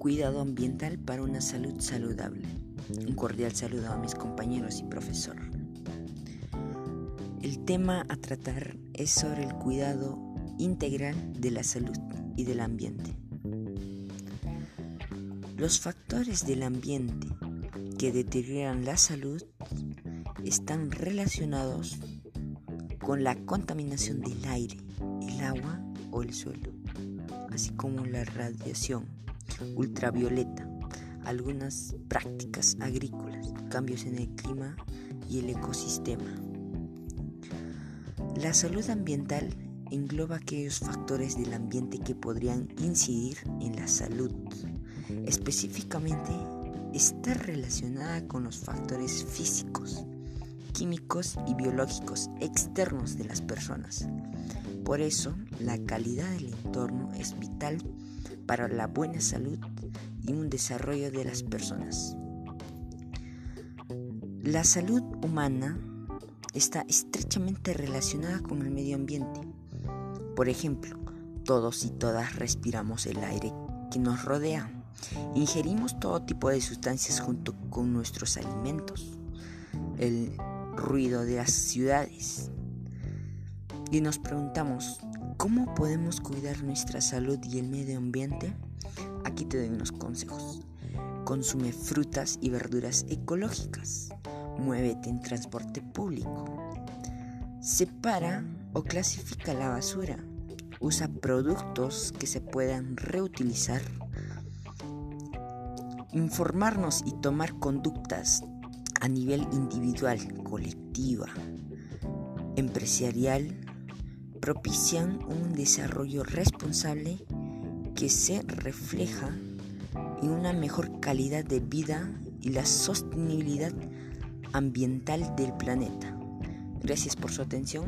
cuidado ambiental para una salud saludable. Un cordial saludo a mis compañeros y profesor. El tema a tratar es sobre el cuidado integral de la salud y del ambiente. Los factores del ambiente que deterioran la salud están relacionados con la contaminación del aire, el agua o el suelo, así como la radiación ultravioleta, algunas prácticas agrícolas, cambios en el clima y el ecosistema. La salud ambiental engloba aquellos factores del ambiente que podrían incidir en la salud. Específicamente, está relacionada con los factores físicos, químicos y biológicos externos de las personas. Por eso, la calidad del entorno es vital para la buena salud y un desarrollo de las personas. La salud humana está estrechamente relacionada con el medio ambiente. Por ejemplo, todos y todas respiramos el aire que nos rodea. Ingerimos todo tipo de sustancias junto con nuestros alimentos. El ruido de las ciudades. Y nos preguntamos, ¿cómo podemos cuidar nuestra salud y el medio ambiente? Aquí te doy unos consejos. Consume frutas y verduras ecológicas. Muévete en transporte público. Separa o clasifica la basura. Usa productos que se puedan reutilizar. Informarnos y tomar conductas a nivel individual, colectiva, empresarial, propician un desarrollo responsable que se refleja en una mejor calidad de vida y la sostenibilidad ambiental del planeta. Gracias por su atención.